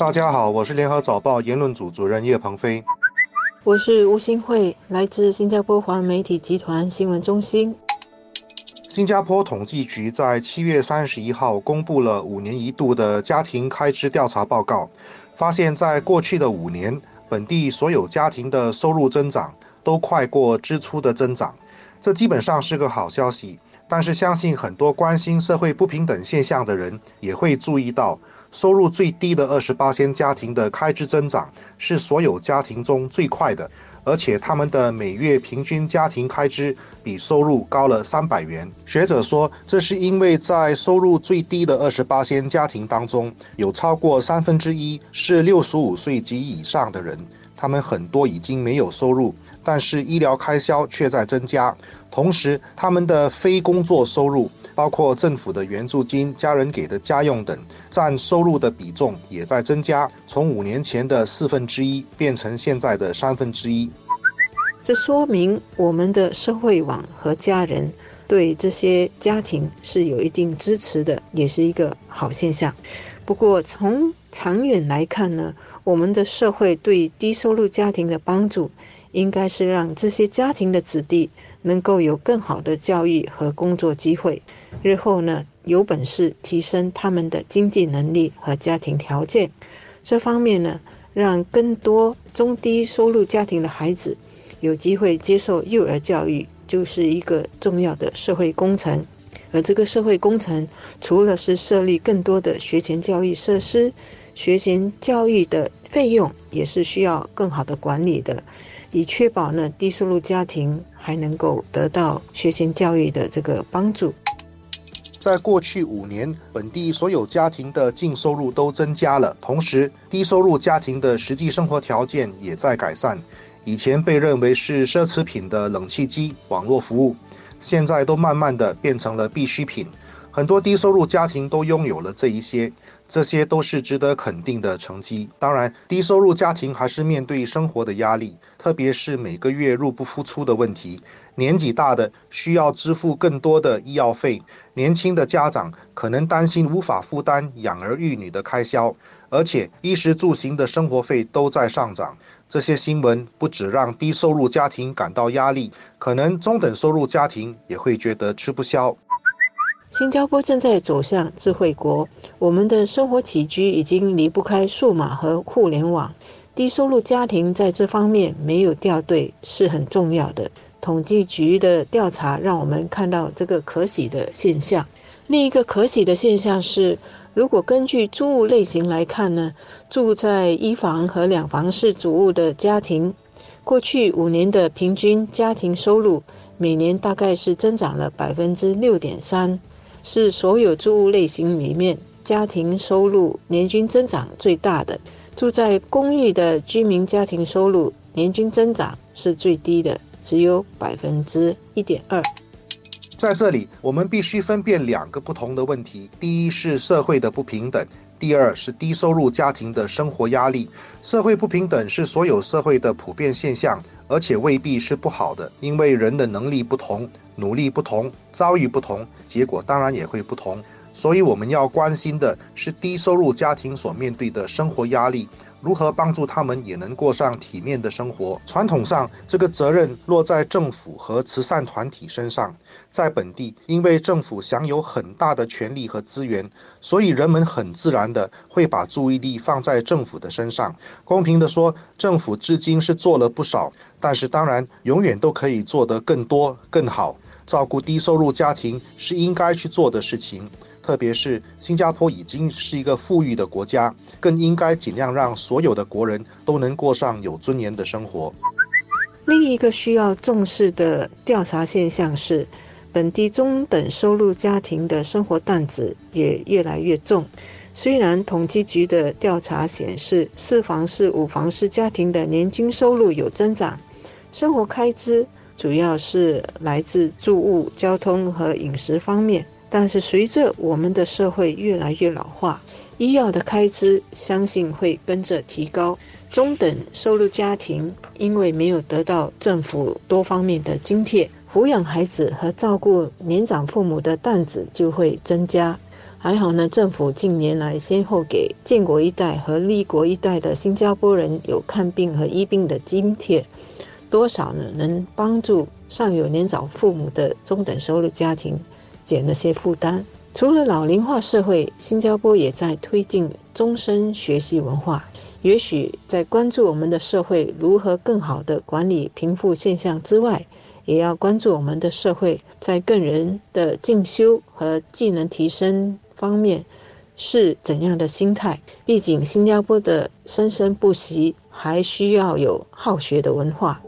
大家好，我是联合早报言论组主任叶鹏飞。我是吴新慧，来自新加坡华媒体集团新闻中心。新加坡统计局在七月三十一号公布了五年一度的家庭开支调查报告，发现，在过去的五年，本地所有家庭的收入增长都快过支出的增长，这基本上是个好消息。但是，相信很多关心社会不平等现象的人也会注意到，收入最低的二十八仙家庭的开支增长是所有家庭中最快的，而且他们的每月平均家庭开支比收入高了三百元。学者说，这是因为在收入最低的二十八仙家庭当中，有超过三分之一是六十五岁及以上的人，他们很多已经没有收入。但是医疗开销却在增加，同时他们的非工作收入，包括政府的援助金、家人给的家用等，占收入的比重也在增加，从五年前的四分之一变成现在的三分之一。这说明我们的社会网和家人对这些家庭是有一定支持的，也是一个好现象。不过从长远来看呢，我们的社会对低收入家庭的帮助。应该是让这些家庭的子弟能够有更好的教育和工作机会，日后呢有本事提升他们的经济能力和家庭条件。这方面呢，让更多中低收入家庭的孩子有机会接受幼儿教育，就是一个重要的社会工程。而这个社会工程，除了是设立更多的学前教育设施，学前教育的费用也是需要更好的管理的。以确保呢低收入家庭还能够得到学前教育的这个帮助。在过去五年，本地所有家庭的净收入都增加了，同时低收入家庭的实际生活条件也在改善。以前被认为是奢侈品的冷气机、网络服务，现在都慢慢的变成了必需品。很多低收入家庭都拥有了这一些。这些都是值得肯定的成绩。当然，低收入家庭还是面对生活的压力，特别是每个月入不敷出的问题。年纪大的需要支付更多的医药费，年轻的家长可能担心无法负担养儿育女的开销，而且衣食住行的生活费都在上涨。这些新闻不止让低收入家庭感到压力，可能中等收入家庭也会觉得吃不消。新加坡正在走向智慧国，我们的生活起居已经离不开数码和互联网。低收入家庭在这方面没有掉队是很重要的。统计局的调查让我们看到这个可喜的现象。另一个可喜的现象是，如果根据租屋类型来看呢，住在一房和两房式主屋的家庭，过去五年的平均家庭收入每年大概是增长了百分之六点三。是所有住屋类型里面家庭收入年均增长最大的。住在公寓的居民家庭收入年均增长是最低的，只有百分之一点二。在这里，我们必须分辨两个不同的问题：第一是社会的不平等，第二是低收入家庭的生活压力。社会不平等是所有社会的普遍现象，而且未必是不好的，因为人的能力不同。努力不同，遭遇不同，结果当然也会不同。所以我们要关心的是低收入家庭所面对的生活压力，如何帮助他们也能过上体面的生活。传统上，这个责任落在政府和慈善团体身上。在本地，因为政府享有很大的权力和资源，所以人们很自然的会把注意力放在政府的身上。公平的说，政府至今是做了不少，但是当然永远都可以做得更多、更好。照顾低收入家庭是应该去做的事情，特别是新加坡已经是一个富裕的国家，更应该尽量让所有的国人都能过上有尊严的生活。另一个需要重视的调查现象是，本地中等收入家庭的生活担子也越来越重。虽然统计局的调查显示，四房式、五房式家庭的年均收入有增长，生活开支。主要是来自住屋、交通和饮食方面，但是随着我们的社会越来越老化，医药的开支相信会跟着提高。中等收入家庭因为没有得到政府多方面的津贴，抚养孩子和照顾年长父母的担子就会增加。还好呢，政府近年来先后给建国一代和立国一代的新加坡人有看病和医病的津贴，多少呢能帮助上有年长父母的中等收入家庭减了些负担。除了老龄化社会，新加坡也在推进终身学习文化。也许在关注我们的社会如何更好地管理贫富现象之外，也要关注我们的社会在个人的进修和技能提升方面是怎样的心态。毕竟，新加坡的生生不息，还需要有好学的文化。